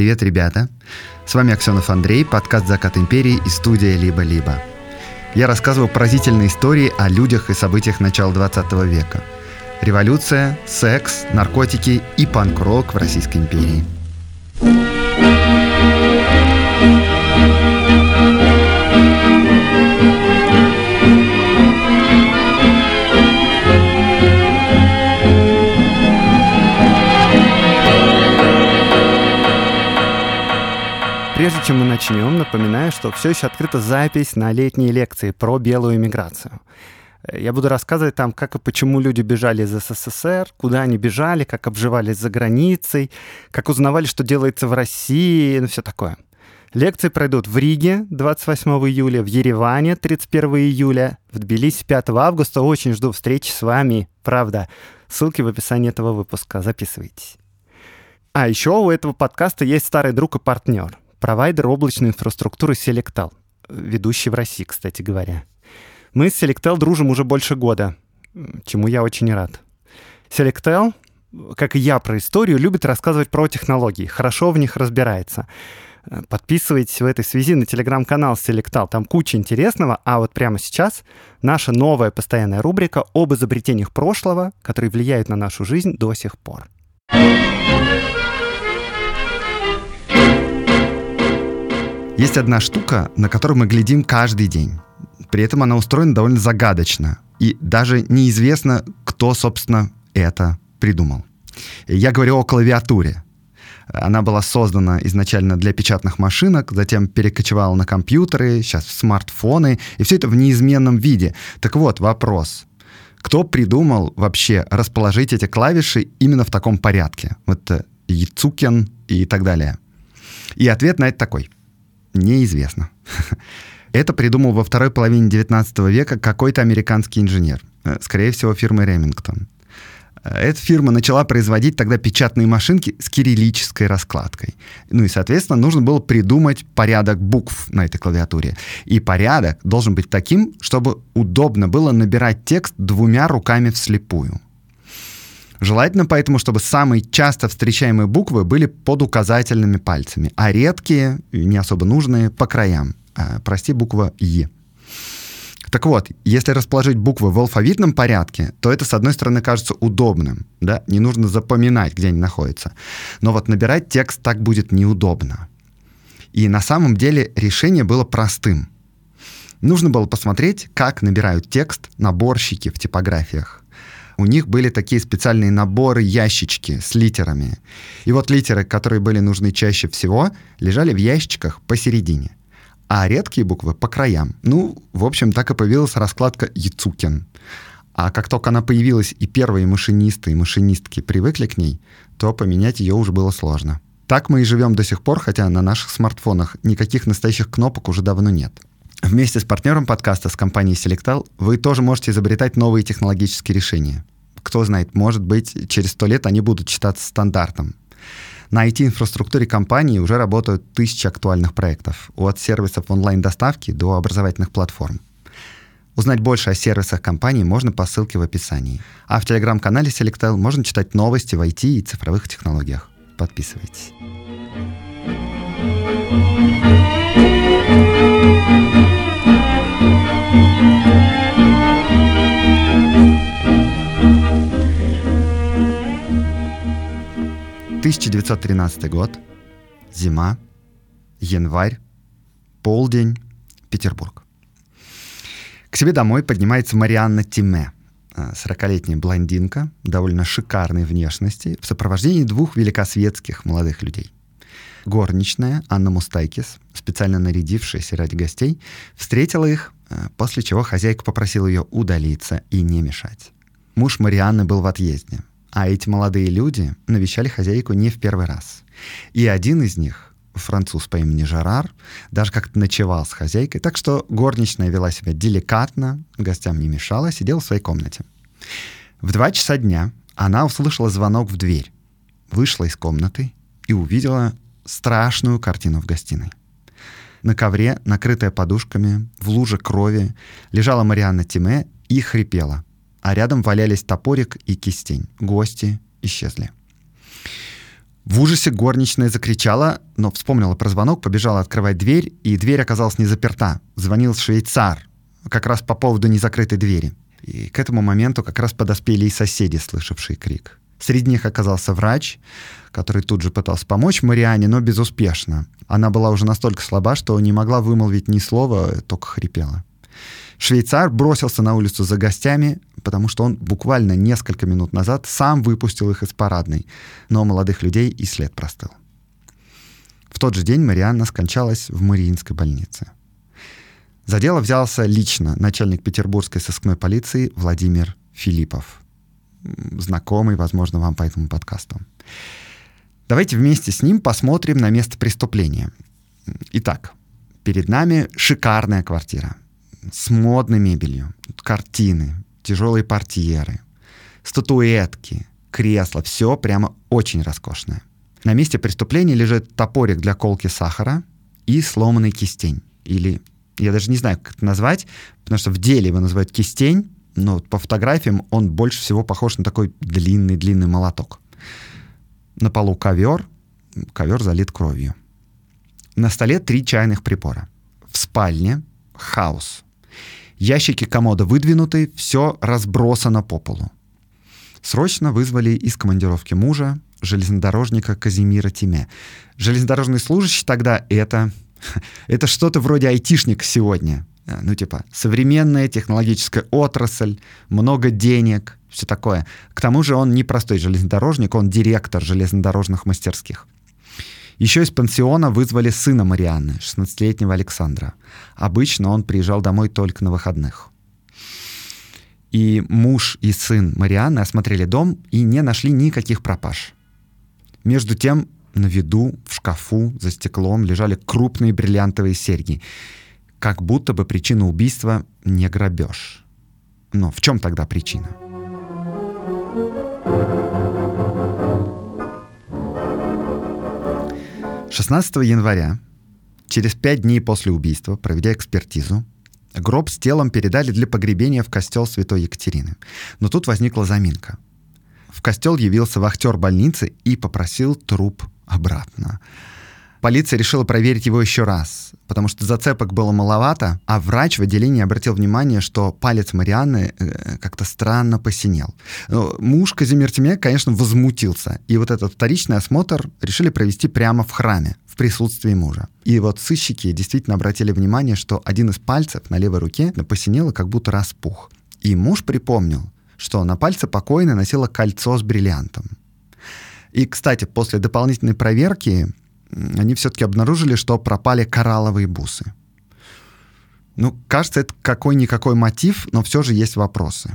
Привет, ребята! С вами Аксенов Андрей, подкаст «Закат империи» и студия «Либо-либо». Я рассказываю поразительные истории о людях и событиях начала 20 века. Революция, секс, наркотики и панк-рок в Российской империи – Прежде чем мы начнем, напоминаю, что все еще открыта запись на летние лекции про белую иммиграцию. Я буду рассказывать там, как и почему люди бежали из СССР, куда они бежали, как обживались за границей, как узнавали, что делается в России, ну все такое. Лекции пройдут в Риге 28 июля, в Ереване 31 июля, в Тбилиси 5 августа. Очень жду встречи с вами, правда. Ссылки в описании этого выпуска. Записывайтесь. А еще у этого подкаста есть старый друг и партнер провайдер облачной инфраструктуры Selectal, ведущий в России, кстати говоря. Мы с Selectel дружим уже больше года, чему я очень рад. Selectel, как и я про историю, любит рассказывать про технологии, хорошо в них разбирается. Подписывайтесь в этой связи на телеграм-канал Selectal, там куча интересного, а вот прямо сейчас наша новая постоянная рубрика об изобретениях прошлого, которые влияют на нашу жизнь до сих пор. Есть одна штука, на которую мы глядим каждый день. При этом она устроена довольно загадочно. И даже неизвестно, кто, собственно, это придумал. Я говорю о клавиатуре. Она была создана изначально для печатных машинок, затем перекочевала на компьютеры, сейчас в смартфоны, и все это в неизменном виде. Так вот, вопрос. Кто придумал вообще расположить эти клавиши именно в таком порядке? Вот Яцукин и так далее. И ответ на это такой – неизвестно. Это придумал во второй половине 19 века какой-то американский инженер, э, скорее всего, фирмы Ремингтон. Э, эта фирма начала производить тогда печатные машинки с кириллической раскладкой. Ну и, соответственно, нужно было придумать порядок букв на этой клавиатуре. И порядок должен быть таким, чтобы удобно было набирать текст двумя руками вслепую. Желательно поэтому, чтобы самые часто встречаемые буквы были под указательными пальцами, а редкие, не особо нужные, по краям. А, прости, буква «Е». Так вот, если расположить буквы в алфавитном порядке, то это, с одной стороны, кажется удобным. Да? Не нужно запоминать, где они находятся. Но вот набирать текст так будет неудобно. И на самом деле решение было простым. Нужно было посмотреть, как набирают текст наборщики в типографиях у них были такие специальные наборы, ящички с литерами. И вот литеры, которые были нужны чаще всего, лежали в ящичках посередине, а редкие буквы по краям. Ну, в общем, так и появилась раскладка Яцукин. А как только она появилась, и первые машинисты и машинистки привыкли к ней, то поменять ее уже было сложно. Так мы и живем до сих пор, хотя на наших смартфонах никаких настоящих кнопок уже давно нет. Вместе с партнером подкаста, с компанией Selectal, вы тоже можете изобретать новые технологические решения. Кто знает, может быть, через сто лет они будут считаться стандартом. На IT-инфраструктуре компании уже работают тысячи актуальных проектов, от сервисов онлайн-доставки до образовательных платформ. Узнать больше о сервисах компании можно по ссылке в описании. А в телеграм-канале Selectel можно читать новости в IT и цифровых технологиях. Подписывайтесь. 1913 год, зима, январь, полдень, Петербург. К себе домой поднимается Марианна Тиме, 40-летняя а, блондинка, довольно шикарной внешности, в сопровождении двух великосветских молодых людей. Горничная Анна Мустайкис, специально нарядившаяся ради гостей, встретила их, а, после чего хозяйка попросила ее удалиться и не мешать. Муж Марианны был в отъезде. А эти молодые люди навещали хозяйку не в первый раз. И один из них, француз по имени Жерар, даже как-то ночевал с хозяйкой, так что горничная вела себя деликатно, гостям не мешала, сидела в своей комнате. В два часа дня она услышала звонок в дверь, вышла из комнаты и увидела страшную картину в гостиной. На ковре, накрытая подушками, в луже крови, лежала Марианна Тиме и хрипела — а рядом валялись топорик и кистень. Гости исчезли. В ужасе горничная закричала, но вспомнила про звонок, побежала открывать дверь, и дверь оказалась не заперта. Звонил швейцар, как раз по поводу незакрытой двери. И к этому моменту как раз подоспели и соседи, слышавшие крик. Среди них оказался врач, который тут же пытался помочь Мариане, но безуспешно. Она была уже настолько слаба, что не могла вымолвить ни слова, только хрипела. Швейцар бросился на улицу за гостями, потому что он буквально несколько минут назад сам выпустил их из парадной, но молодых людей и след простыл. В тот же день Марианна скончалась в Мариинской больнице. За дело взялся лично начальник петербургской сыскной полиции Владимир Филиппов. Знакомый, возможно, вам по этому подкасту. Давайте вместе с ним посмотрим на место преступления. Итак, перед нами шикарная квартира с модной мебелью, картины, тяжелые портьеры, статуэтки, кресла, все прямо очень роскошное. На месте преступления лежит топорик для колки сахара и сломанный кистень. Или, я даже не знаю, как это назвать, потому что в деле его называют кистень, но по фотографиям он больше всего похож на такой длинный-длинный молоток. На полу ковер, ковер залит кровью. На столе три чайных прибора. В спальне хаос. Ящики комода выдвинуты, все разбросано по полу. Срочно вызвали из командировки мужа, железнодорожника Казимира Тиме. Железнодорожный служащий тогда это... Это что-то вроде айтишник сегодня. Э, ну, типа, современная технологическая отрасль, много денег, все такое. К тому же он не простой железнодорожник, он директор железнодорожных мастерских. Еще из пансиона вызвали сына Марианны, 16-летнего Александра. Обычно он приезжал домой только на выходных. И муж и сын Марианны осмотрели дом и не нашли никаких пропаж. Между тем, на виду, в шкафу, за стеклом лежали крупные бриллиантовые серьги. Как будто бы причина убийства не грабеж. Но в чем тогда причина? 16 января, через пять дней после убийства, проведя экспертизу, гроб с телом передали для погребения в костел Святой Екатерины. Но тут возникла заминка. В костел явился вахтер больницы и попросил труп обратно. Полиция решила проверить его еще раз, потому что зацепок было маловато, а врач в отделении обратил внимание, что палец Марианны э, как-то странно посинел. Но муж Казимир Тиме, конечно, возмутился, и вот этот вторичный осмотр решили провести прямо в храме, в присутствии мужа. И вот сыщики действительно обратили внимание, что один из пальцев на левой руке посинел как будто распух. И муж припомнил, что на пальце покойной носила кольцо с бриллиантом. И, кстати, после дополнительной проверки они все-таки обнаружили, что пропали коралловые бусы. Ну, кажется, это какой-никакой мотив, но все же есть вопросы.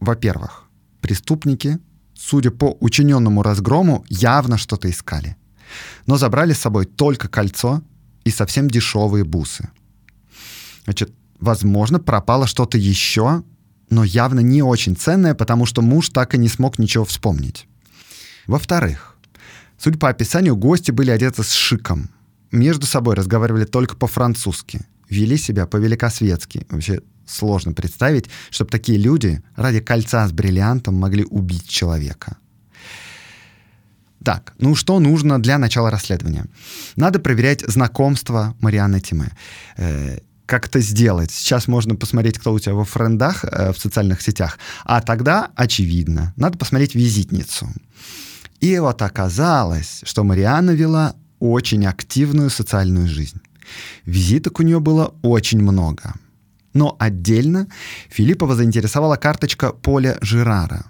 Во-первых, преступники, судя по учиненному разгрому, явно что-то искали. Но забрали с собой только кольцо и совсем дешевые бусы. Значит, возможно, пропало что-то еще, но явно не очень ценное, потому что муж так и не смог ничего вспомнить. Во-вторых, Судя по описанию, гости были одеты с шиком. Между собой разговаривали только по-французски. Вели себя по-великосветски. Вообще сложно представить, чтобы такие люди ради кольца с бриллиантом могли убить человека. Так, ну что нужно для начала расследования? Надо проверять знакомство Марианны Тиме. Э, как это сделать? Сейчас можно посмотреть, кто у тебя во френдах э, в социальных сетях. А тогда, очевидно, надо посмотреть визитницу. И вот оказалось, что Марианна вела очень активную социальную жизнь. Визиток у нее было очень много. Но отдельно Филиппова заинтересовала карточка Поля Жирара.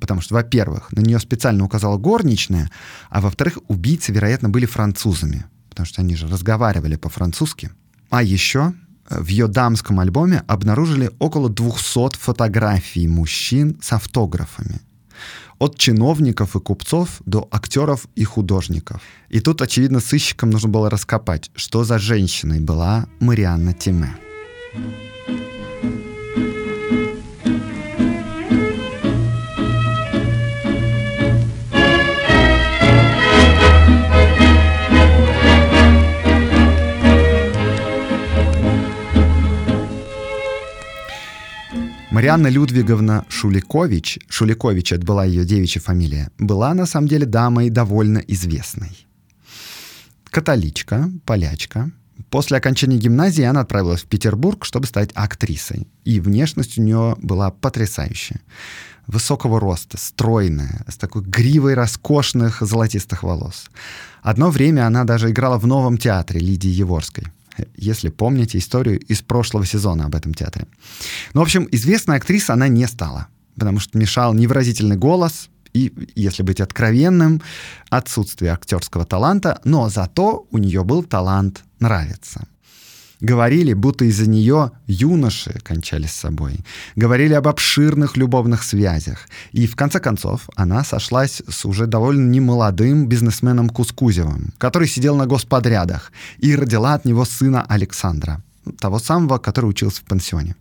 Потому что, во-первых, на нее специально указала горничная, а во-вторых, убийцы, вероятно, были французами, потому что они же разговаривали по-французски. А еще в ее дамском альбоме обнаружили около 200 фотографий мужчин с автографами. От чиновников и купцов до актеров и художников. И тут, очевидно, сыщикам нужно было раскопать, что за женщиной была Марианна Тиме. Марианна Людвиговна Шуликович, Шуликович это была ее девичья фамилия, была на самом деле дамой довольно известной. Католичка, полячка. После окончания гимназии она отправилась в Петербург, чтобы стать актрисой. И внешность у нее была потрясающая. Высокого роста, стройная, с такой гривой роскошных золотистых волос. Одно время она даже играла в новом театре Лидии Еворской если помните историю из прошлого сезона об этом театре. Ну, в общем, известной актрисой она не стала, потому что мешал невыразительный голос и, если быть откровенным, отсутствие актерского таланта, но зато у нее был талант нравиться. Говорили, будто из-за нее юноши кончали с собой. Говорили об обширных любовных связях. И в конце концов она сошлась с уже довольно немолодым бизнесменом Кускузевым, который сидел на господрядах, и родила от него сына Александра, того самого, который учился в пансионе.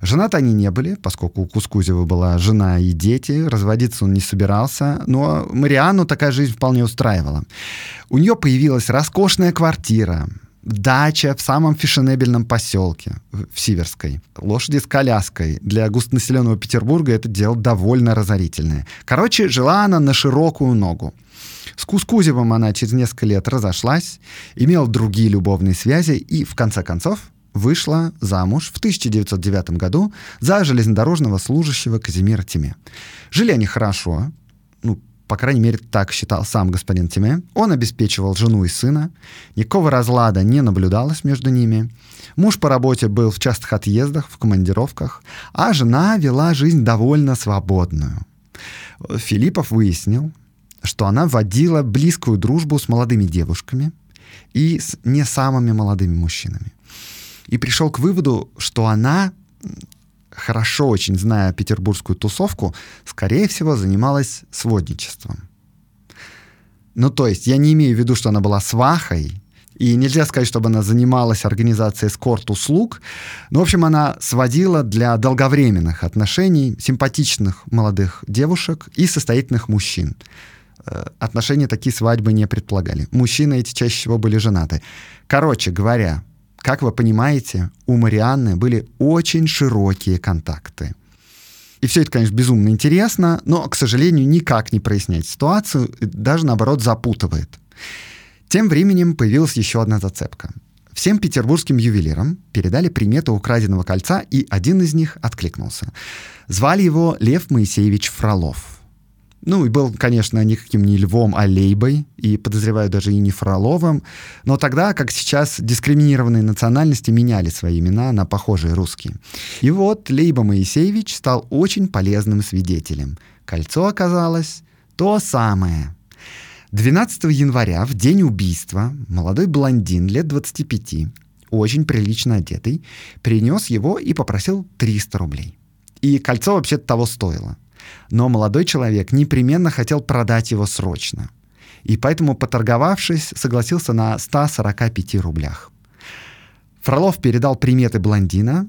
Женаты они не были, поскольку у Кускузева была жена и дети, разводиться он не собирался, но Марианну такая жизнь вполне устраивала. У нее появилась роскошная квартира, дача в самом фешенебельном поселке, в Сиверской. Лошади с коляской. Для густонаселенного Петербурга это дело довольно разорительное. Короче, жила она на широкую ногу. С Кускузевым она через несколько лет разошлась, имела другие любовные связи и, в конце концов, вышла замуж в 1909 году за железнодорожного служащего Казимира Тиме. Жили они хорошо, ну, по крайней мере, так считал сам господин Тиме. Он обеспечивал жену и сына. Никакого разлада не наблюдалось между ними. Муж по работе был в частых отъездах, в командировках, а жена вела жизнь довольно свободную. Филиппов выяснил, что она водила близкую дружбу с молодыми девушками и с не самыми молодыми мужчинами. И пришел к выводу, что она хорошо очень зная петербургскую тусовку, скорее всего, занималась сводничеством. Ну, то есть, я не имею в виду, что она была свахой, и нельзя сказать, чтобы она занималась организацией эскорт-услуг. Но, в общем, она сводила для долговременных отношений симпатичных молодых девушек и состоятельных мужчин. Э, отношения такие свадьбы не предполагали. Мужчины эти чаще всего были женаты. Короче говоря, как вы понимаете, у Марианны были очень широкие контакты. И все это, конечно, безумно интересно, но, к сожалению, никак не проясняет ситуацию, даже наоборот запутывает. Тем временем появилась еще одна зацепка. Всем петербургским ювелирам передали приметы украденного кольца, и один из них откликнулся. Звали его Лев Моисеевич Фролов. Ну, и был, конечно, никаким не Львом, а Лейбой, и, подозреваю, даже и не Фроловым. Но тогда, как сейчас, дискриминированные национальности меняли свои имена на похожие русские. И вот Лейба Моисеевич стал очень полезным свидетелем. Кольцо оказалось то самое. 12 января, в день убийства, молодой блондин лет 25, очень прилично одетый, принес его и попросил 300 рублей. И кольцо вообще-то того стоило. Но молодой человек непременно хотел продать его срочно. И поэтому, поторговавшись, согласился на 145 рублях. Фролов передал приметы блондина,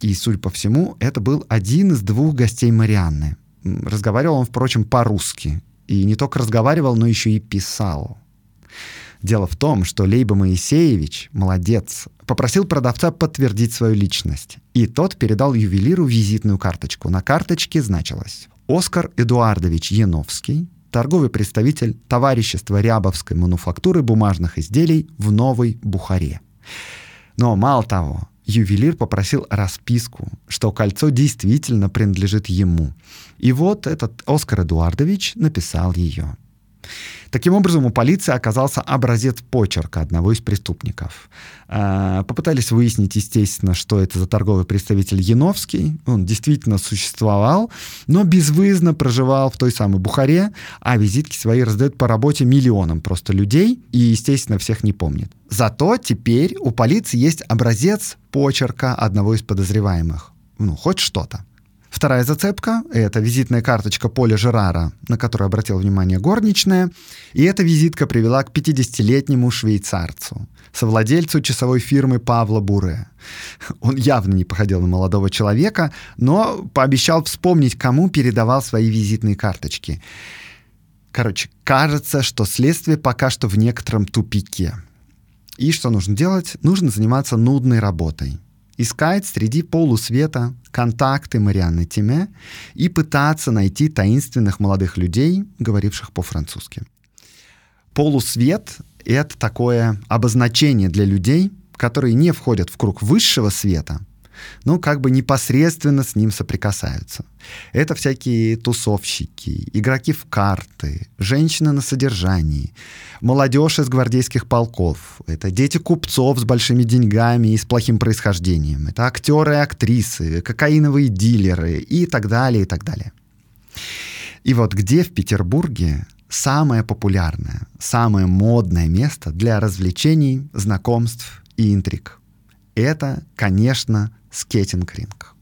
и, судя по всему, это был один из двух гостей Марианны. Разговаривал он, впрочем, по-русски. И не только разговаривал, но еще и писал. Дело в том, что Лейба Моисеевич, молодец, попросил продавца подтвердить свою личность. И тот передал ювелиру визитную карточку. На карточке значилось Оскар Эдуардович Яновский, торговый представитель товарищества Рябовской мануфактуры бумажных изделий в Новой Бухаре. Но мало того, ювелир попросил расписку, что кольцо действительно принадлежит ему. И вот этот Оскар Эдуардович написал ее. Таким образом, у полиции оказался образец почерка одного из преступников. А, попытались выяснить, естественно, что это за торговый представитель Яновский. Он действительно существовал, но безвыездно проживал в той самой Бухаре, а визитки свои раздает по работе миллионам просто людей и, естественно, всех не помнит. Зато теперь у полиции есть образец почерка одного из подозреваемых. Ну, хоть что-то. Вторая зацепка — это визитная карточка Поля Жерара, на которую обратила внимание горничная. И эта визитка привела к 50-летнему швейцарцу, совладельцу часовой фирмы Павла Буре. Он явно не походил на молодого человека, но пообещал вспомнить, кому передавал свои визитные карточки. Короче, кажется, что следствие пока что в некотором тупике. И что нужно делать? Нужно заниматься нудной работой — искать среди полусвета контакты Марианны Тиме и пытаться найти таинственных молодых людей, говоривших по-французски. Полусвет — это такое обозначение для людей, которые не входят в круг высшего света — ну, как бы непосредственно с ним соприкасаются. Это всякие тусовщики, игроки в карты, женщины на содержании, молодежь из гвардейских полков, это дети купцов с большими деньгами и с плохим происхождением, это актеры и актрисы, кокаиновые дилеры и так далее, и так далее. И вот где в Петербурге самое популярное, самое модное место для развлечений, знакомств и интриг? Это, конечно, скейтинг-ринг.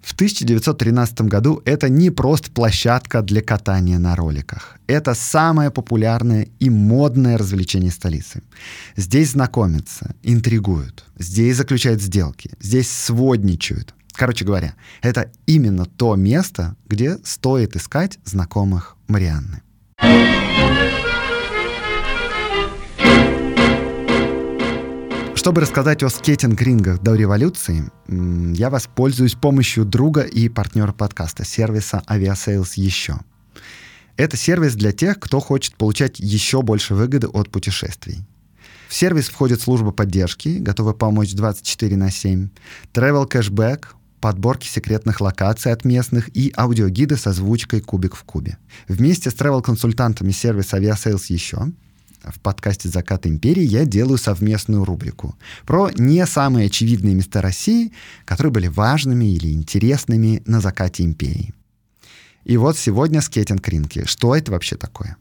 В 1913 году это не просто площадка для катания на роликах. Это самое популярное и модное развлечение столицы. Здесь знакомятся, интригуют, здесь заключают сделки, здесь сводничают. Короче говоря, это именно то место, где стоит искать знакомых Марианны. Чтобы рассказать о скейтинг-рингах до революции, я воспользуюсь помощью друга и партнера подкаста, сервиса Aviasales еще. Это сервис для тех, кто хочет получать еще больше выгоды от путешествий. В сервис входит служба поддержки, готовая помочь 24 на 7, travel cashback, подборки секретных локаций от местных и аудиогиды с озвучкой «Кубик в кубе». Вместе с travel-консультантами сервиса Aviasales еще в подкасте «Закат империи» я делаю совместную рубрику про не самые очевидные места России, которые были важными или интересными на закате империи. И вот сегодня скейтинг-ринки. Что это вообще такое?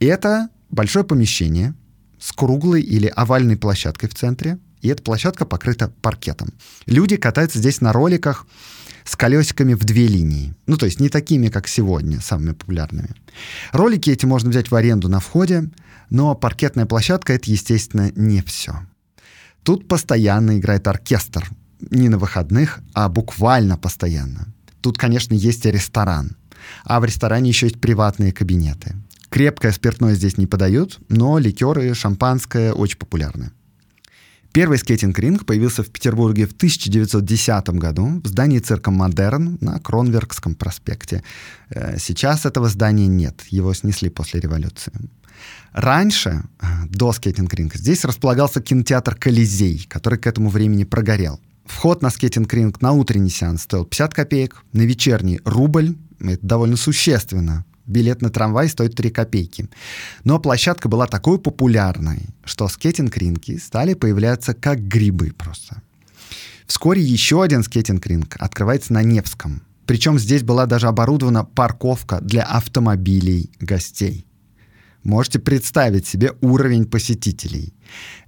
Это большое помещение с круглой или овальной площадкой в центре, и эта площадка покрыта паркетом. Люди катаются здесь на роликах с колесиками в две линии. Ну, то есть не такими, как сегодня, самыми популярными. Ролики эти можно взять в аренду на входе, но паркетная площадка — это, естественно, не все. Тут постоянно играет оркестр. Не на выходных, а буквально постоянно. Тут, конечно, есть и ресторан. А в ресторане еще есть приватные кабинеты. Крепкое спиртное здесь не подают, но ликеры, шампанское очень популярны. Первый скейтинг-ринг появился в Петербурге в 1910 году в здании цирка «Модерн» на Кронверкском проспекте. Э, сейчас этого здания нет, его снесли после революции. Раньше, э, до скейтинг-ринга, здесь располагался кинотеатр «Колизей», который к этому времени прогорел. Вход на скейтинг-ринг на утренний сеанс стоил 50 копеек, на вечерний — рубль. Это довольно существенно. Билет на трамвай стоит 3 копейки. Но площадка была такой популярной, что скейтинг-ринги стали появляться как грибы просто. Вскоре еще один скейтинг-ринг открывается на Невском. Причем здесь была даже оборудована парковка для автомобилей гостей. Можете представить себе уровень посетителей.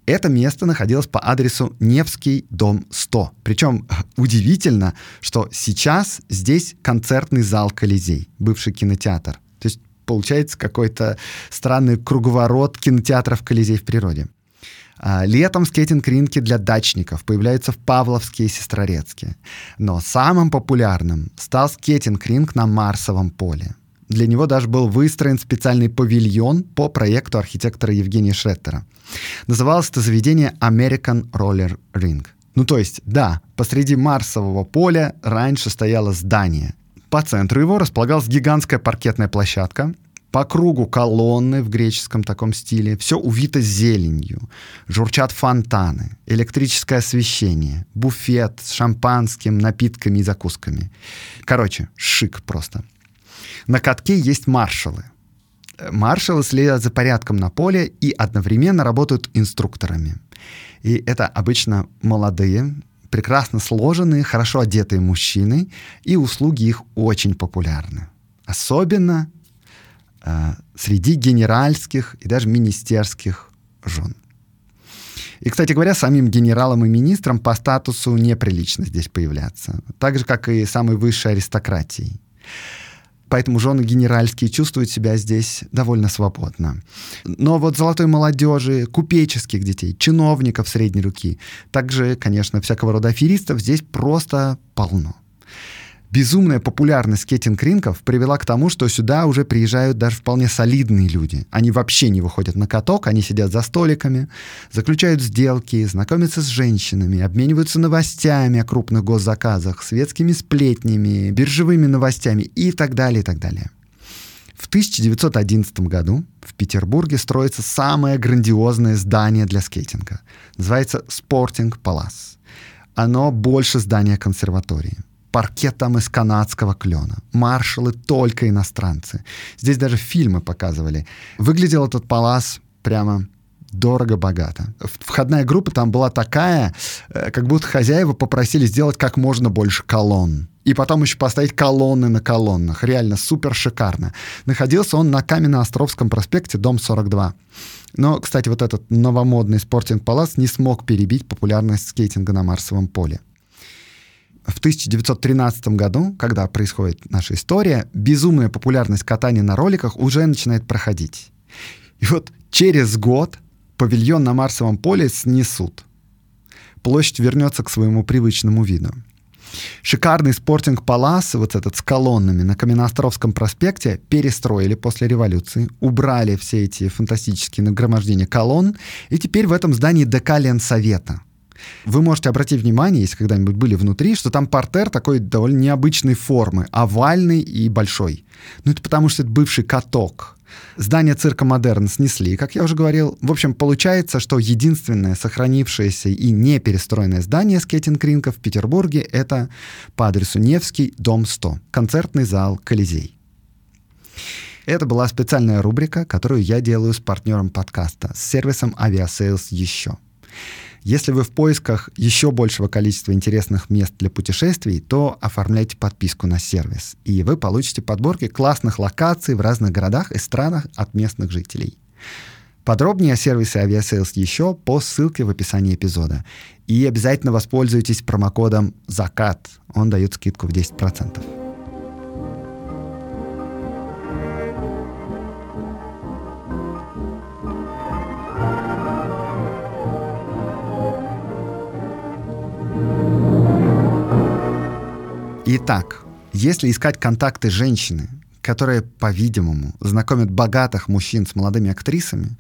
Это место находилось по адресу Невский, дом 100. Причем удивительно, что сейчас здесь концертный зал Колизей, бывший кинотеатр. То есть получается какой-то странный круговорот кинотеатров Колизей в природе. А, летом скейтинг-ринки для дачников появляются в Павловске и Сестрорецке. Но самым популярным стал скейтинг-ринг на Марсовом поле. Для него даже был выстроен специальный павильон по проекту архитектора Евгения Шреттера. Называлось это заведение American Roller Ring. Ну то есть, да, посреди Марсового поля раньше стояло здание. По центру его располагалась гигантская паркетная площадка, по кругу колонны в греческом таком стиле, все увито зеленью, журчат фонтаны, электрическое освещение, буфет с шампанским, напитками и закусками. Короче, шик просто. На катке есть маршалы. Маршалы следят за порядком на поле и одновременно работают инструкторами. И это обычно молодые, прекрасно сложенные, хорошо одетые мужчины, и услуги их очень популярны. Особенно э, среди генеральских и даже министерских жен. И, кстати говоря, самим генералам и министрам по статусу неприлично здесь появляться. Так же, как и самой высшей аристократии. Поэтому жены генеральские чувствуют себя здесь довольно свободно. Но вот золотой молодежи, купеческих детей, чиновников средней руки, также, конечно, всякого рода аферистов здесь просто полно. Безумная популярность скейтинг-ринков привела к тому, что сюда уже приезжают даже вполне солидные люди. Они вообще не выходят на каток, они сидят за столиками, заключают сделки, знакомятся с женщинами, обмениваются новостями о крупных госзаказах, светскими сплетнями, биржевыми новостями и так далее, и так далее. В 1911 году в Петербурге строится самое грандиозное здание для скейтинга. Называется Спортинг Палас. Оно больше здания консерватории паркет там из канадского клена. Маршалы только иностранцы. Здесь даже фильмы показывали. Выглядел этот палас прямо дорого-богато. Входная группа там была такая, э, как будто хозяева попросили сделать как можно больше колонн. И потом еще поставить колонны на колоннах. Реально супер шикарно. Находился он на Каменно-Островском проспекте, дом 42. Но, кстати, вот этот новомодный спортинг-палац не смог перебить популярность скейтинга на Марсовом поле в 1913 году, когда происходит наша история, безумная популярность катания на роликах уже начинает проходить. И вот через год павильон на Марсовом поле снесут. Площадь вернется к своему привычному виду. Шикарный спортинг Палас, вот этот с колоннами на Каменноостровском проспекте, перестроили после революции, убрали все эти фантастические нагромождения колонн, и теперь в этом здании ДК Ленсовета — вы можете обратить внимание, если когда-нибудь были внутри, что там портер такой довольно необычной формы, овальный и большой. Ну, это потому что это бывший каток. Здание цирка «Модерн» снесли, как я уже говорил. В общем, получается, что единственное сохранившееся и не перестроенное здание скейтинг-ринка в Петербурге — это по адресу Невский, дом 100, концертный зал «Колизей». Это была специальная рубрика, которую я делаю с партнером подкаста, с сервисом «Aviasales еще». Если вы в поисках еще большего количества интересных мест для путешествий, то оформляйте подписку на сервис, и вы получите подборки классных локаций в разных городах и странах от местных жителей. Подробнее о сервисе Aviasales еще по ссылке в описании эпизода. И обязательно воспользуйтесь промокодом «Закат». Он дает скидку в 10%. Итак, если искать контакты женщины, которые, по-видимому, знакомят богатых мужчин с молодыми актрисами,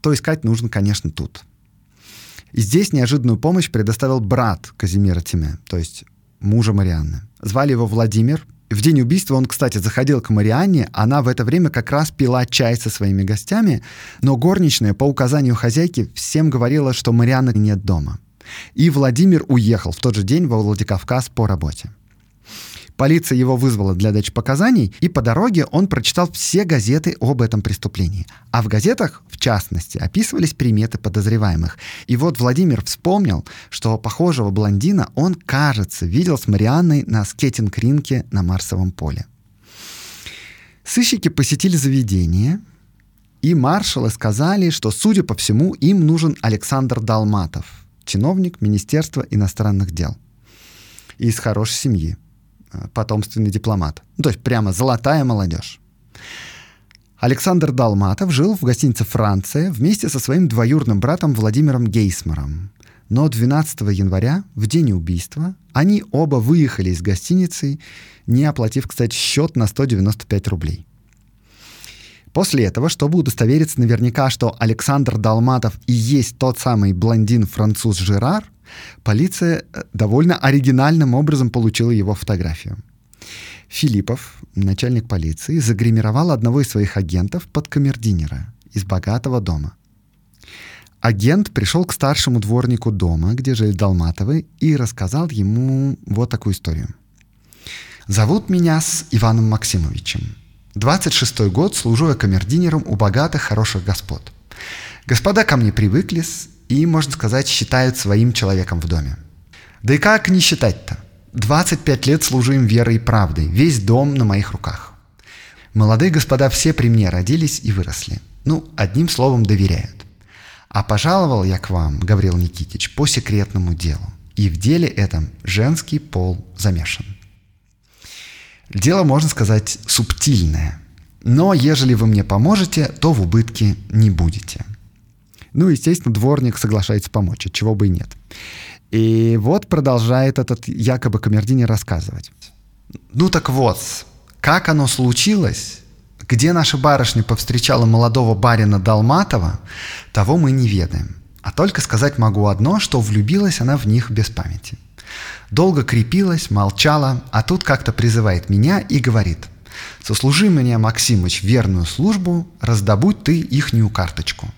то искать нужно, конечно, тут. Здесь неожиданную помощь предоставил брат Казимира Тиме, то есть мужа Марианны. Звали его Владимир. В день убийства он, кстати, заходил к Марианне, она в это время как раз пила чай со своими гостями, но горничная по указанию хозяйки всем говорила, что Марианны нет дома. И Владимир уехал в тот же день во Владикавказ по работе. Полиция его вызвала для дачи показаний, и по дороге он прочитал все газеты об этом преступлении. А в газетах, в частности, описывались приметы подозреваемых. И вот Владимир вспомнил, что похожего блондина он, кажется, видел с Марианной на скейтинг-ринке на Марсовом поле. Сыщики посетили заведение, и маршалы сказали, что, судя по всему, им нужен Александр Далматов, чиновник Министерства иностранных дел. Из хорошей семьи. Потомственный дипломат. Ну, то есть прямо золотая молодежь. Александр Далматов жил в гостинице «Франция» вместе со своим двоюродным братом Владимиром Гейсмаром. Но 12 января, в день убийства, они оба выехали из гостиницы, не оплатив, кстати, счет на 195 рублей. После этого, чтобы удостовериться наверняка, что Александр Далматов и есть тот самый блондин-француз Жерар, Полиция э, довольно оригинальным образом получила его фотографию. Филиппов, начальник полиции, загримировал одного из своих агентов под камердинера из богатого дома. Агент пришел к старшему дворнику дома, где жили Долматовы, и рассказал ему вот такую историю. «Зовут меня с Иваном Максимовичем. 26-й год служу я камердинером у богатых, хороших господ. Господа ко мне привыкли, и, можно сказать, считают своим человеком в доме. Да и как не считать-то? 25 лет служу им верой и правдой, весь дом на моих руках. Молодые господа все при мне родились и выросли. Ну, одним словом, доверяют. А пожаловал я к вам, Гаврил Никитич, по секретному делу. И в деле этом женский пол замешан. Дело, можно сказать, субтильное. Но ежели вы мне поможете, то в убытке не будете – ну, естественно, дворник соглашается помочь, от чего бы и нет. И вот продолжает этот якобы камердинер рассказывать. Ну так вот, как оно случилось, где наша барышня повстречала молодого барина Далматова, того мы не ведаем. А только сказать могу одно, что влюбилась она в них без памяти. Долго крепилась, молчала, а тут как-то призывает меня и говорит «Сослужи мне, Максимыч, верную службу, раздобудь ты ихнюю карточку».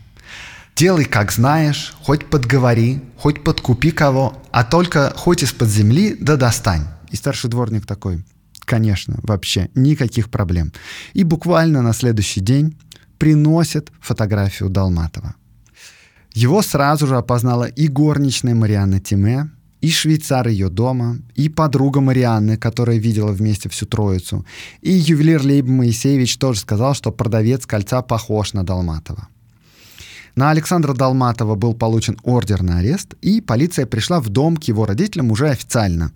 Делай, как знаешь, хоть подговори, хоть подкупи кого, а только хоть из-под земли да достань. И старший дворник такой, конечно, вообще никаких проблем. И буквально на следующий день приносит фотографию Долматова. Его сразу же опознала и горничная Марианна Тиме, и швейцар ее дома, и подруга Марианны, которая видела вместе всю троицу, и ювелир Лейб Моисеевич тоже сказал, что продавец кольца похож на Долматова. На Александра Долматова был получен ордер на арест, и полиция пришла в дом к его родителям уже официально.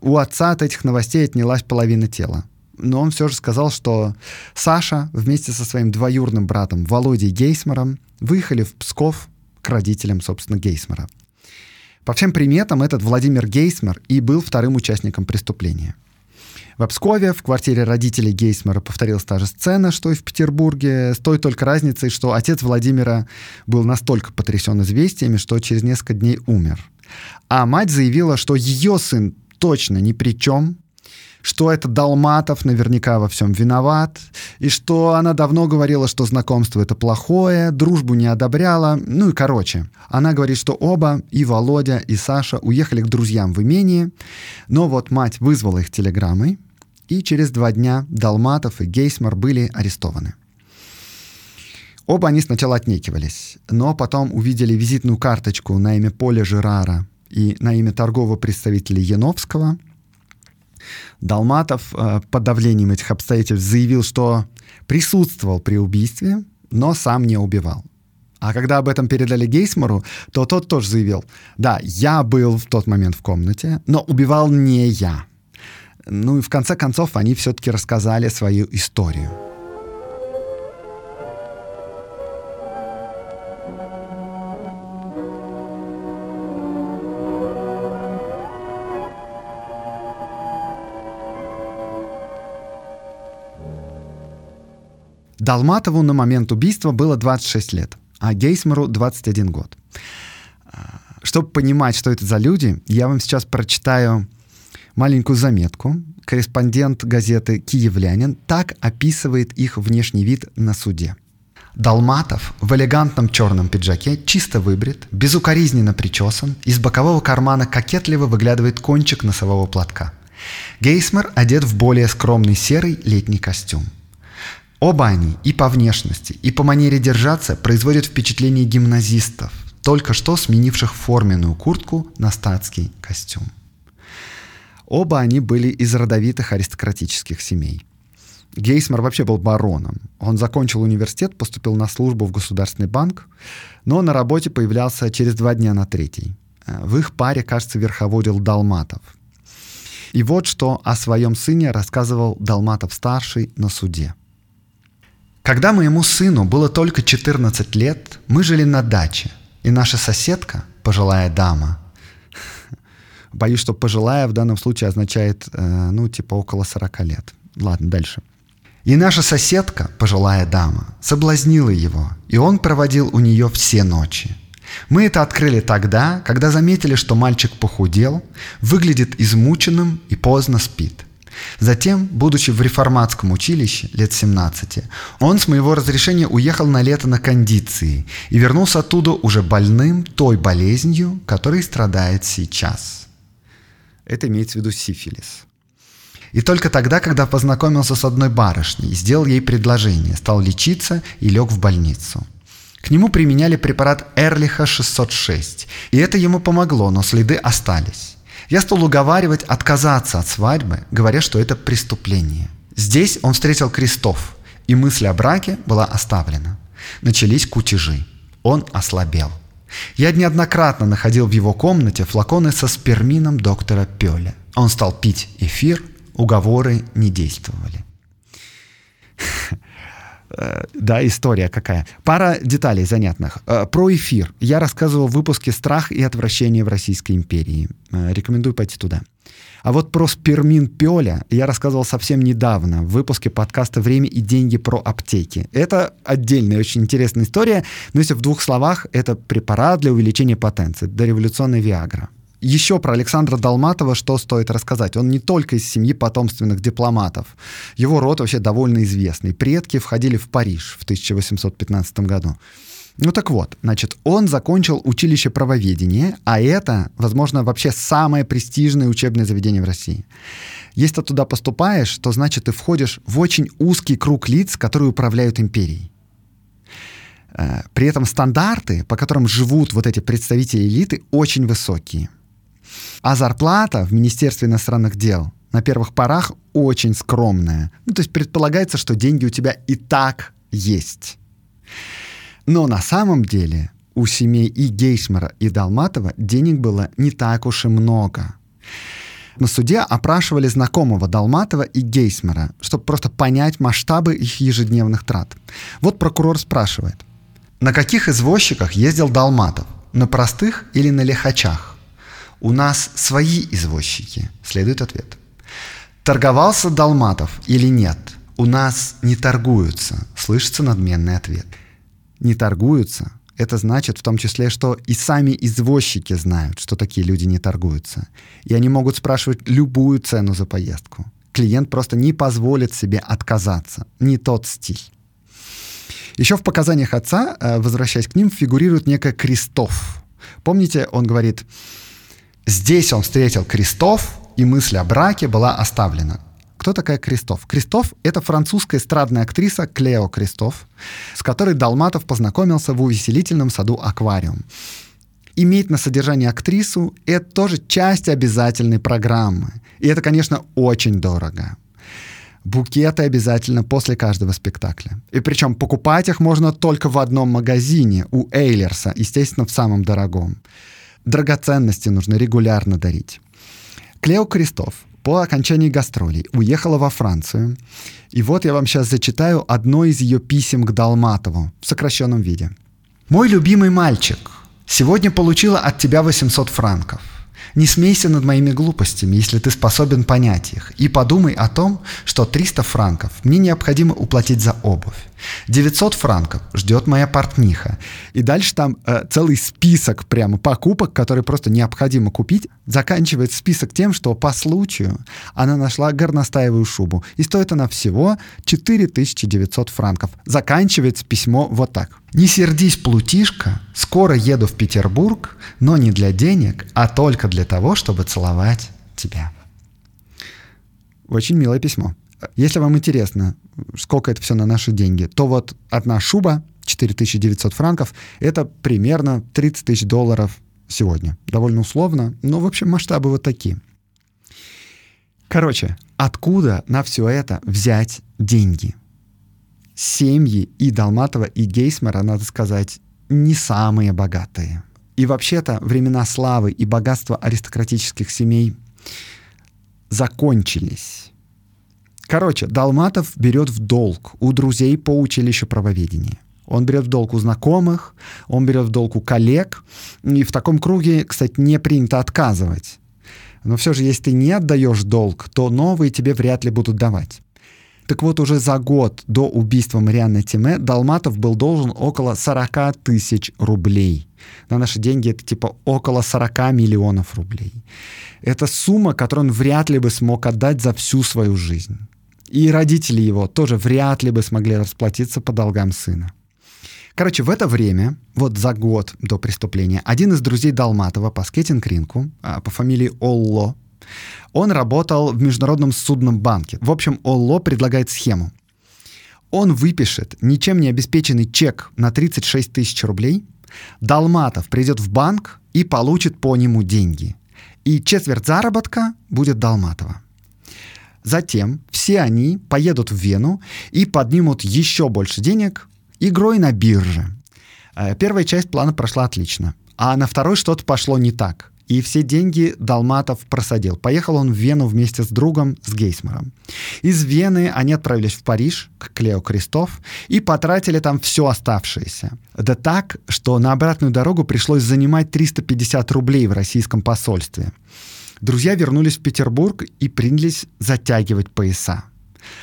У отца от этих новостей отнялась половина тела. Но он все же сказал, что Саша вместе со своим двоюрным братом Володей Гейсмером выехали в Псков к родителям, собственно, Гейсмера. По всем приметам, этот Владимир Гейсмер и был вторым участником преступления – в Пскове в квартире родителей Гейсмера повторилась та же сцена, что и в Петербурге, с той только разницей, что отец Владимира был настолько потрясен известиями, что через несколько дней умер. А мать заявила, что ее сын точно ни при чем, что это Далматов наверняка во всем виноват, и что она давно говорила, что знакомство это плохое, дружбу не одобряла, ну и короче. Она говорит, что оба, и Володя, и Саша, уехали к друзьям в имение, но вот мать вызвала их телеграммой, и через два дня Далматов и Гейсмар были арестованы. Оба они сначала отнекивались, но потом увидели визитную карточку на имя Поля Жерара и на имя торгового представителя Яновского. Далматов э, под давлением этих обстоятельств заявил, что присутствовал при убийстве, но сам не убивал. А когда об этом передали Гейсмару, то тот тоже заявил, да, я был в тот момент в комнате, но убивал не я. Ну и в конце концов они все-таки рассказали свою историю. Далматову на момент убийства было 26 лет, а Гейсмеру 21 год. А, чтобы понимать, что это за люди, я вам сейчас прочитаю маленькую заметку. Корреспондент газеты «Киевлянин» так описывает их внешний вид на суде. Долматов в элегантном черном пиджаке, чисто выбрит, безукоризненно причесан, из бокового кармана кокетливо выглядывает кончик носового платка. Гейсмер одет в более скромный серый летний костюм. Оба они и по внешности, и по манере держаться производят впечатление гимназистов, только что сменивших форменную куртку на статский костюм. Оба они были из родовитых аристократических семей. Гейсмер вообще был бароном. Он закончил университет, поступил на службу в Государственный банк, но на работе появлялся через два дня на третий. Э, в их паре, кажется, верховодил Далматов. И вот что о своем сыне рассказывал Далматов-старший на суде. Когда моему сыну было только 14 лет, мы жили на даче, и наша соседка, пожилая дама, Боюсь, что пожилая в данном случае означает, э, ну, типа около 40 лет. Ладно, дальше. И наша соседка, пожилая дама, соблазнила его, и он проводил у нее все ночи. Мы это открыли тогда, когда заметили, что мальчик похудел, выглядит измученным и поздно спит. Затем, будучи в реформатском училище лет 17, он с моего разрешения уехал на лето на кондиции и вернулся оттуда уже больным той болезнью, которой страдает сейчас. Это имеется в виду сифилис. И только тогда, когда познакомился с одной барышней, сделал ей предложение, стал лечиться и лег в больницу. К нему применяли препарат Эрлиха 606, и это ему помогло, но следы остались. Я стал уговаривать отказаться от свадьбы, говоря, что это преступление. Здесь он встретил крестов, и мысль о браке была оставлена. Начались кутежи. Он ослабел. Я неоднократно находил в его комнате флаконы со спермином доктора Пёля. Он стал пить эфир, уговоры не действовали. Да, история какая. Пара деталей занятных. Э, про эфир. Я рассказывал в выпуске «Страх и отвращение в Российской империи». Э, рекомендую пойти туда. А вот про спермин Пёля я рассказывал совсем недавно в выпуске подкаста «Время и деньги про аптеки». Это отдельная очень интересная история, но если в двух словах, это препарат для увеличения потенции, дореволюционная Виагра. Еще про Александра Долматова что стоит рассказать? Он не только из семьи потомственных дипломатов. Его род вообще довольно известный. Предки входили в Париж в 1815 году. Ну так вот, значит, он закончил училище правоведения, а это, возможно, вообще самое престижное учебное заведение в России. Если ты туда поступаешь, то значит ты входишь в очень узкий круг лиц, которые управляют империей. Э, при этом стандарты, по которым живут вот эти представители элиты, очень высокие. А зарплата в Министерстве иностранных дел на первых порах очень скромная. Ну, то есть предполагается, что деньги у тебя и так есть. Но на самом деле у семей и Гейшмера, и Далматова денег было не так уж и много. На суде опрашивали знакомого Далматова и Гейсмера, чтобы просто понять масштабы их ежедневных трат. Вот прокурор спрашивает, на каких извозчиках ездил Далматов? На простых или на лихачах? У нас свои извозчики, следует ответ. Торговался Далматов или нет? У нас не торгуются, слышится надменный ответ не торгуются, это значит в том числе, что и сами извозчики знают, что такие люди не торгуются. И они могут спрашивать любую цену за поездку. Клиент просто не позволит себе отказаться. Не тот стиль. Еще в показаниях отца, э, возвращаясь к ним, фигурирует некая Крестов. Помните, он говорит, здесь он встретил Крестов, и мысль о браке была оставлена. Кто такая Крестов? Крестов — это французская эстрадная актриса Клео Крестов, с которой Далматов познакомился в увеселительном саду «Аквариум». Иметь на содержании актрису — это тоже часть обязательной программы. И это, конечно, очень дорого. Букеты обязательно после каждого спектакля. И причем покупать их можно только в одном магазине, у Эйлерса, естественно, в самом дорогом. Драгоценности нужно регулярно дарить. Клео Крестов по окончании гастролей уехала во Францию. И вот я вам сейчас зачитаю одно из ее писем к Далматову в сокращенном виде. «Мой любимый мальчик, сегодня получила от тебя 800 франков. Не смейся над моими глупостями, если ты способен понять их, и подумай о том, что 300 франков мне необходимо уплатить за обувь. 900 франков ждет моя портниха. И дальше там э, целый список прямо покупок, которые просто необходимо купить. Заканчивает список тем, что по случаю она нашла горностаевую шубу. И стоит она всего 4900 франков. Заканчивается письмо вот так. «Не сердись, плутишка, скоро еду в Петербург, но не для денег, а только для того, чтобы целовать тебя». Очень милое письмо. Если вам интересно, сколько это все на наши деньги, то вот одна шуба 4900 франков — это примерно 30 тысяч долларов сегодня. Довольно условно, но, в общем, масштабы вот такие. Короче, откуда на все это взять деньги? Семьи и Далматова, и Гейсмера, надо сказать, не самые богатые. И вообще-то времена славы и богатства аристократических семей закончились. Короче, Далматов берет в долг у друзей по училищу правоведения. Он берет в долг у знакомых, он берет в долг у коллег. И в таком круге, кстати, не принято отказывать. Но все же, если ты не отдаешь долг, то новые тебе вряд ли будут давать. Так вот, уже за год до убийства Марианны Тиме Далматов был должен около 40 тысяч рублей. На наши деньги это типа около 40 миллионов рублей. Это сумма, которую он вряд ли бы смог отдать за всю свою жизнь. И родители его тоже вряд ли бы смогли расплатиться по долгам сына. Короче, в это время, вот за год до преступления, один из друзей Далматова по скейтинг-ринку а, по фамилии Олло, он работал в Международном судном банке. В общем, Олло предлагает схему. Он выпишет ничем не обеспеченный чек на 36 тысяч рублей, Далматов придет в банк и получит по нему деньги. И четверть заработка будет Далматова. Затем все они поедут в Вену и поднимут еще больше денег игрой на бирже. Э, первая часть плана прошла отлично, а на второй что-то пошло не так. И все деньги Далматов просадил. Поехал он в Вену вместе с другом, с Гейсмером. Из Вены они отправились в Париж, к Клео Крестов, и потратили там все оставшееся. Да так, что на обратную дорогу пришлось занимать 350 рублей в российском посольстве. Друзья вернулись в Петербург и принялись затягивать пояса.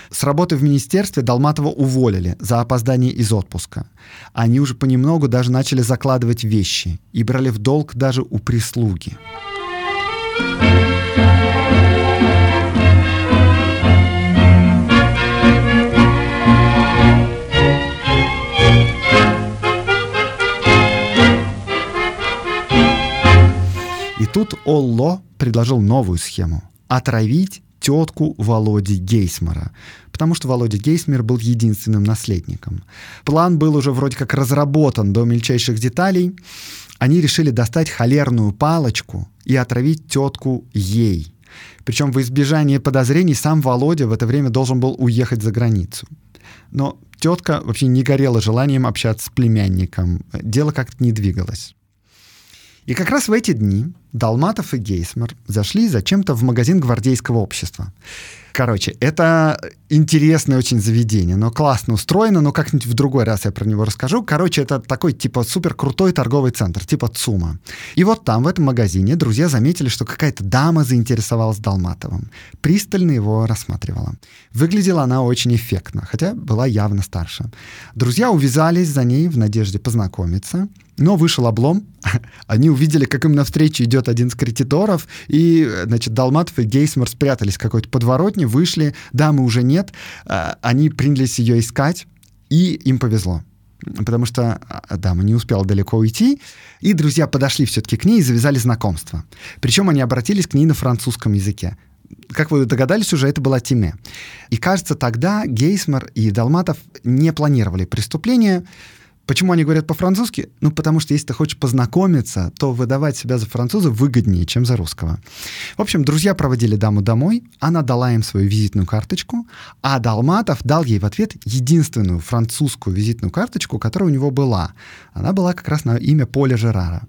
С работы в министерстве Долматова уволили за опоздание из отпуска. Они уже понемногу даже начали закладывать вещи и брали в долг даже у прислуги. И тут Олло предложил новую схему — отравить тетку Володи Гейсмара, потому что Володя Гейсмер был единственным наследником. План был уже вроде как разработан до мельчайших деталей. Они решили достать холерную палочку и отравить тетку ей. Причем в избежание подозрений сам Володя в это время должен был уехать за границу. Но тетка вообще не горела желанием общаться с племянником. Дело как-то не двигалось. И как раз в эти дни Долматов и Гейсмер зашли зачем-то в магазин гвардейского общества. Короче, это интересное очень заведение, но классно устроено, но как-нибудь в другой раз я про него расскажу. Короче, это такой типа супер крутой торговый центр, типа ЦУМа. И вот там, в этом магазине, друзья заметили, что какая-то дама заинтересовалась Долматовым. Пристально его рассматривала. Выглядела она очень эффектно, хотя была явно старше. Друзья увязались за ней в надежде познакомиться. Но вышел облом. Они увидели, как им навстречу идет один из кредиторов, и, значит, Долматов и Гейсмер спрятались в какой-то подворотне, вышли, дамы уже нет, а, они принялись ее искать, и им повезло потому что а, дама не успела далеко уйти, и друзья подошли все-таки к ней и завязали знакомство. Причем они обратились к ней на французском языке. Как вы догадались уже, это была Тиме. И кажется, тогда Гейсмер и Долматов не планировали преступление, Почему они говорят по-французски? Ну, потому что если ты хочешь познакомиться, то выдавать себя за француза выгоднее, чем за русского. В общем, друзья проводили даму домой, она дала им свою визитную карточку, а Далматов дал ей в ответ единственную французскую визитную карточку, которая у него была. Она была как раз на имя Поля Жерара.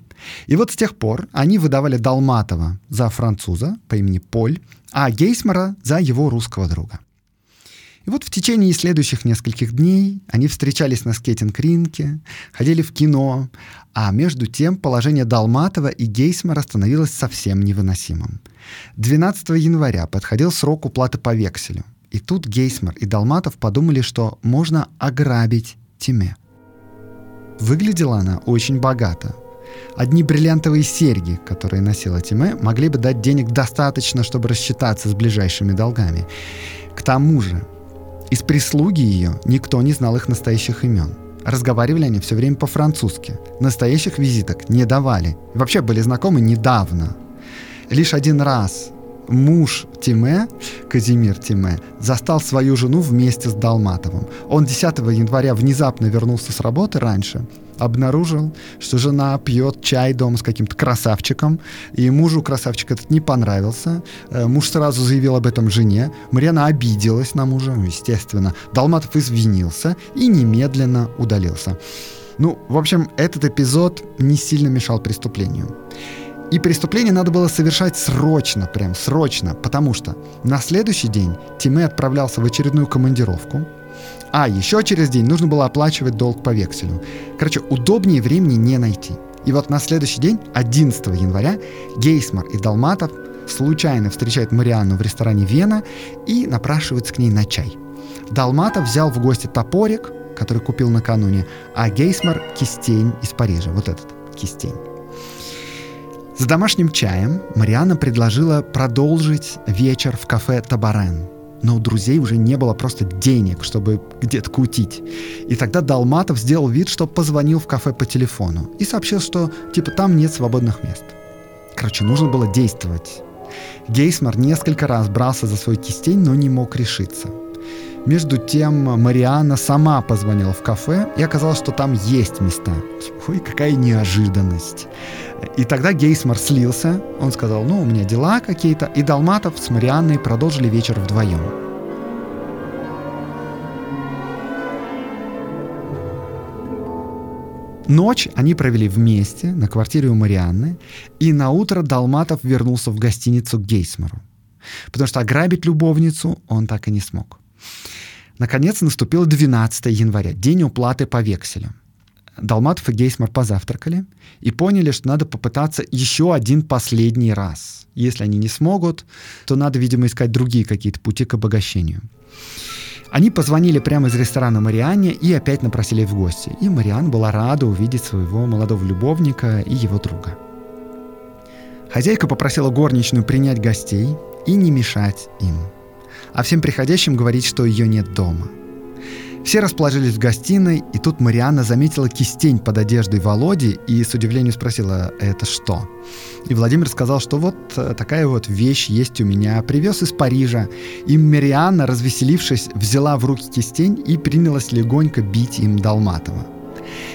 И вот с тех пор они выдавали Далматова за француза по имени Поль, а Гейсмара за его русского друга. И вот в течение следующих нескольких дней они встречались на скейтинг-ринке, ходили в кино, а между тем положение Далматова и Гейсмара становилось совсем невыносимым. 12 января подходил срок уплаты по векселю. И тут Гейсмар и Далматов подумали, что можно ограбить Тиме. Выглядела она очень богато. Одни бриллиантовые серьги, которые носила Тиме, могли бы дать денег достаточно, чтобы рассчитаться с ближайшими долгами. К тому же из прислуги ее никто не знал их настоящих имен. Разговаривали они все время по-французски. Настоящих визиток не давали. вообще были знакомы недавно. Лишь один раз муж Тиме, Казимир Тиме, застал свою жену вместе с Далматовым. Он 10 января внезапно вернулся с работы раньше, обнаружил, что жена пьет чай дома с каким-то красавчиком, и мужу красавчик этот не понравился. Э, муж сразу заявил об этом жене. Марьяна обиделась на мужа, естественно. Далматов извинился и немедленно удалился. Ну, в общем, этот эпизод не сильно мешал преступлению. И преступление надо было совершать срочно, прям срочно, потому что на следующий день Тиме отправлялся в очередную командировку, а еще через день нужно было оплачивать долг по векселю. Короче, удобнее времени не найти. И вот на следующий день, 11 января, Гейсмар и Далматов случайно встречают Марианну в ресторане «Вена» и напрашиваются к ней на чай. Далматов взял в гости топорик, который купил накануне, а Гейсмар — кистень из Парижа, вот этот кистень. За домашним чаем Марианна предложила продолжить вечер в кафе «Табарен», но у друзей уже не было просто денег, чтобы где-то кутить. И тогда Далматов сделал вид, что позвонил в кафе по телефону и сообщил, что типа там нет свободных мест. Короче, нужно было действовать. Гейсмар несколько раз брался за свой кистень, но не мог решиться. Между тем Марианна сама позвонила в кафе, и оказалось, что там есть места. Ой, какая неожиданность. И тогда Гейсмар слился, он сказал, ну, у меня дела какие-то, и Далматов с Марианной продолжили вечер вдвоем. Ночь они провели вместе на квартире у Марианны, и на утро Далматов вернулся в гостиницу к Гейсмару. Потому что ограбить любовницу он так и не смог. Наконец наступил 12 января, день уплаты по векселю. Долматов и Гейсмар позавтракали и поняли, что надо попытаться еще один последний раз. Если они не смогут, то надо, видимо, искать другие какие-то пути к обогащению. Они позвонили прямо из ресторана Марианне и опять напросили в гости. И Мариан была рада увидеть своего молодого любовника и его друга. Хозяйка попросила горничную принять гостей и не мешать им. А всем приходящим говорить, что ее нет дома – все расположились в гостиной, и тут Марианна заметила кистень под одеждой Володи и с удивлением спросила, это что? И Владимир сказал, что вот э, такая вот вещь есть у меня, привез из Парижа. И Марианна, развеселившись, взяла в руки кистень и принялась легонько бить им Долматова.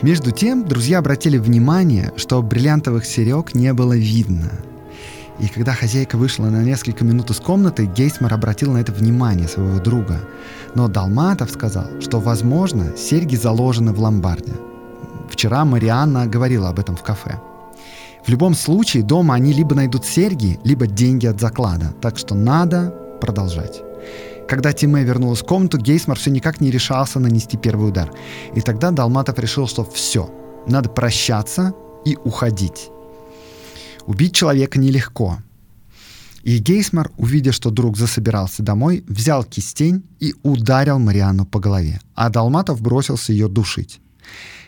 Между тем, друзья обратили внимание, что бриллиантовых серег не было видно – и когда хозяйка вышла на несколько минут из комнаты, Гейсмар обратил на это внимание своего друга. Но Далматов сказал, что, возможно, серьги заложены в ломбарде. Вчера Марианна говорила об этом в кафе. В любом случае, дома они либо найдут серьги, либо деньги от заклада. Так что надо продолжать. Когда Тиме вернулась в комнату, Гейсмар все никак не решался нанести первый удар. И тогда Далматов решил, что все, надо прощаться и уходить. Убить человека нелегко. И Гейсмар, увидя, что друг засобирался домой, взял кистень и ударил Марианну по голове, а Далматов бросился ее душить.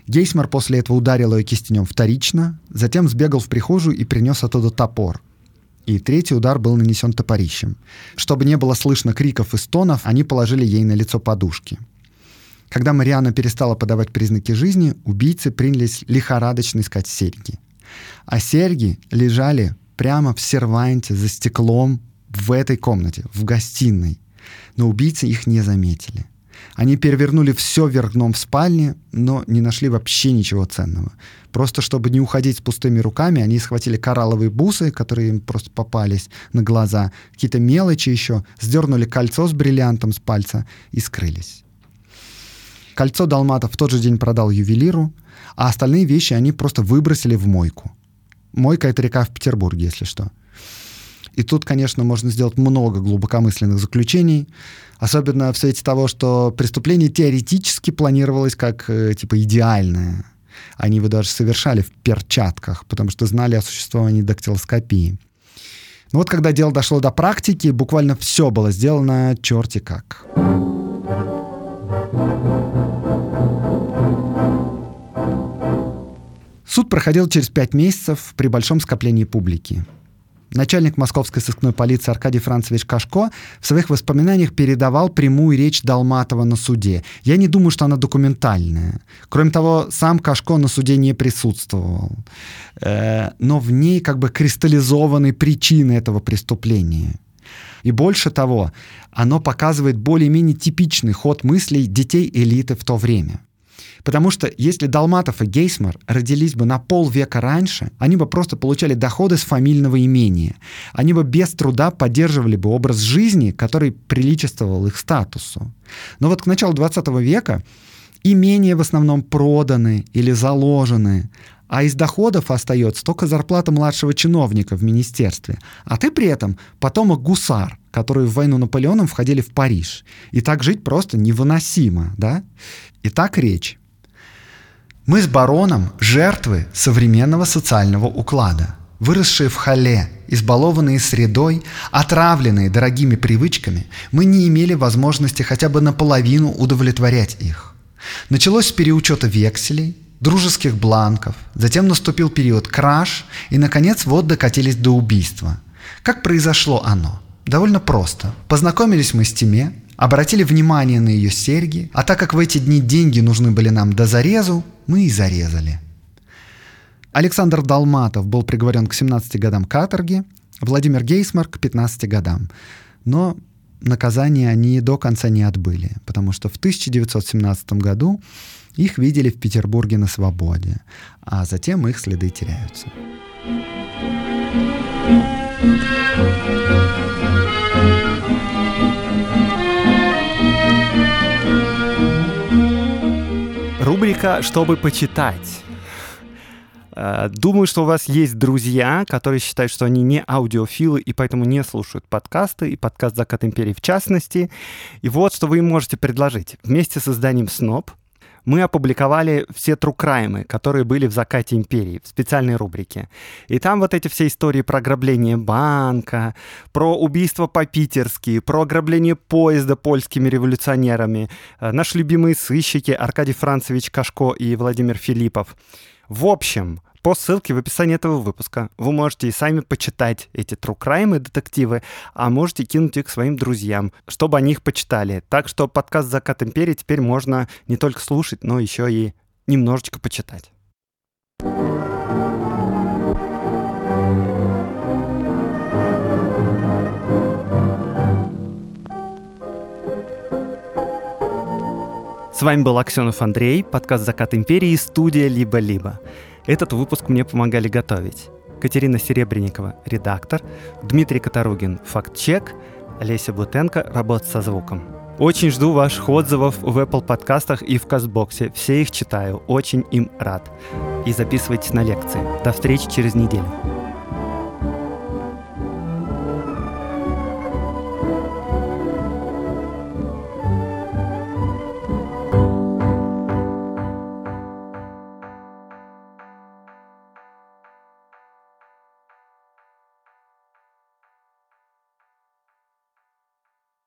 Гейсмар после этого ударил ее кистенем вторично, затем сбегал в прихожую и принес оттуда топор. И третий удар был нанесен топорищем. Чтобы не было слышно криков и стонов, они положили ей на лицо подушки. Когда Марианна перестала подавать признаки жизни, убийцы принялись лихорадочно искать серьги. А серьги лежали прямо в серванте за стеклом в этой комнате, в гостиной. Но убийцы их не заметили. Они перевернули все вверх дном в спальне, но не нашли вообще ничего ценного. Просто чтобы не уходить с пустыми руками, они схватили коралловые бусы, которые им просто попались на глаза, какие-то мелочи еще, сдернули кольцо с бриллиантом с пальца и скрылись. Кольцо Далматов в тот же день продал ювелиру, а остальные вещи они просто выбросили в мойку. Мойка — это река в Петербурге, если что. И тут, конечно, можно сделать много глубокомысленных заключений, особенно в свете того, что преступление теоретически планировалось как э, типа идеальное. Они его даже совершали в перчатках, потому что знали о существовании дактилоскопии. Но вот когда дело дошло до практики, буквально все было сделано черти как. Суд проходил через пять месяцев при большом скоплении публики. Начальник московской сыскной полиции Аркадий Францевич Кашко в своих воспоминаниях передавал прямую речь Долматова на суде. Я не думаю, что она документальная. Кроме того, сам Кашко на суде не присутствовал. Э, но в ней как бы кристаллизованы причины этого преступления. И больше того, оно показывает более-менее типичный ход мыслей детей элиты в то время. Потому что если Долматов и Гейсмар родились бы на полвека раньше, они бы просто получали доходы с фамильного имения. Они бы без труда поддерживали бы образ жизни, который приличествовал их статусу. Но вот к началу 20 века имения в основном проданы или заложены, а из доходов остается только зарплата младшего чиновника в министерстве. А ты при этом потомок гусар, которые в войну Наполеоном входили в Париж. И так жить просто невыносимо, да? И так речь. Мы с бароном – жертвы современного социального уклада, выросшие в хале, избалованные средой, отравленные дорогими привычками, мы не имели возможности хотя бы наполовину удовлетворять их. Началось с переучета векселей, дружеских бланков, затем наступил период краж, и, наконец, вот докатились до убийства. Как произошло оно? Довольно просто. Познакомились мы с Тиме, обратили внимание на ее серьги, а так как в эти дни деньги нужны были нам до зарезу, мы и зарезали. Александр Долматов был приговорен к 17 годам каторги, Владимир Гейсмар к 15 годам. Но наказание они до конца не отбыли, потому что в 1917 году их видели в Петербурге на свободе, а затем их следы теряются. Рубрика «Чтобы почитать». Э, думаю, что у вас есть друзья, которые считают, что они не аудиофилы и поэтому не слушают подкасты, и подкаст «Закат империи» в частности. И вот что вы им можете предложить. Вместе с изданием «Сноб» мы опубликовали все crime, которые были в «Закате империи» в специальной рубрике. И там вот эти все истории про ограбление банка, про убийство по-питерски, про ограбление поезда польскими революционерами, э, наши любимые сыщики Аркадий Францевич Кашко и Владимир Филиппов. В общем, по ссылке в описании этого выпуска вы можете и сами почитать эти true crime и детективы, а можете кинуть их своим друзьям, чтобы они их почитали. Так что подкаст «Закат империи» теперь можно не только слушать, но еще и немножечко почитать. С вами был Аксенов Андрей, подкаст «Закат империи» студия «Либо-либо». Этот выпуск мне помогали готовить. Катерина Серебренникова, редактор, Дмитрий Катаругин, факт-чек, Олеся Бутенко, работа со звуком. Очень жду ваших отзывов в Apple подкастах и в Кастбоксе. Все их читаю, очень им рад. И записывайтесь на лекции. До встречи через неделю.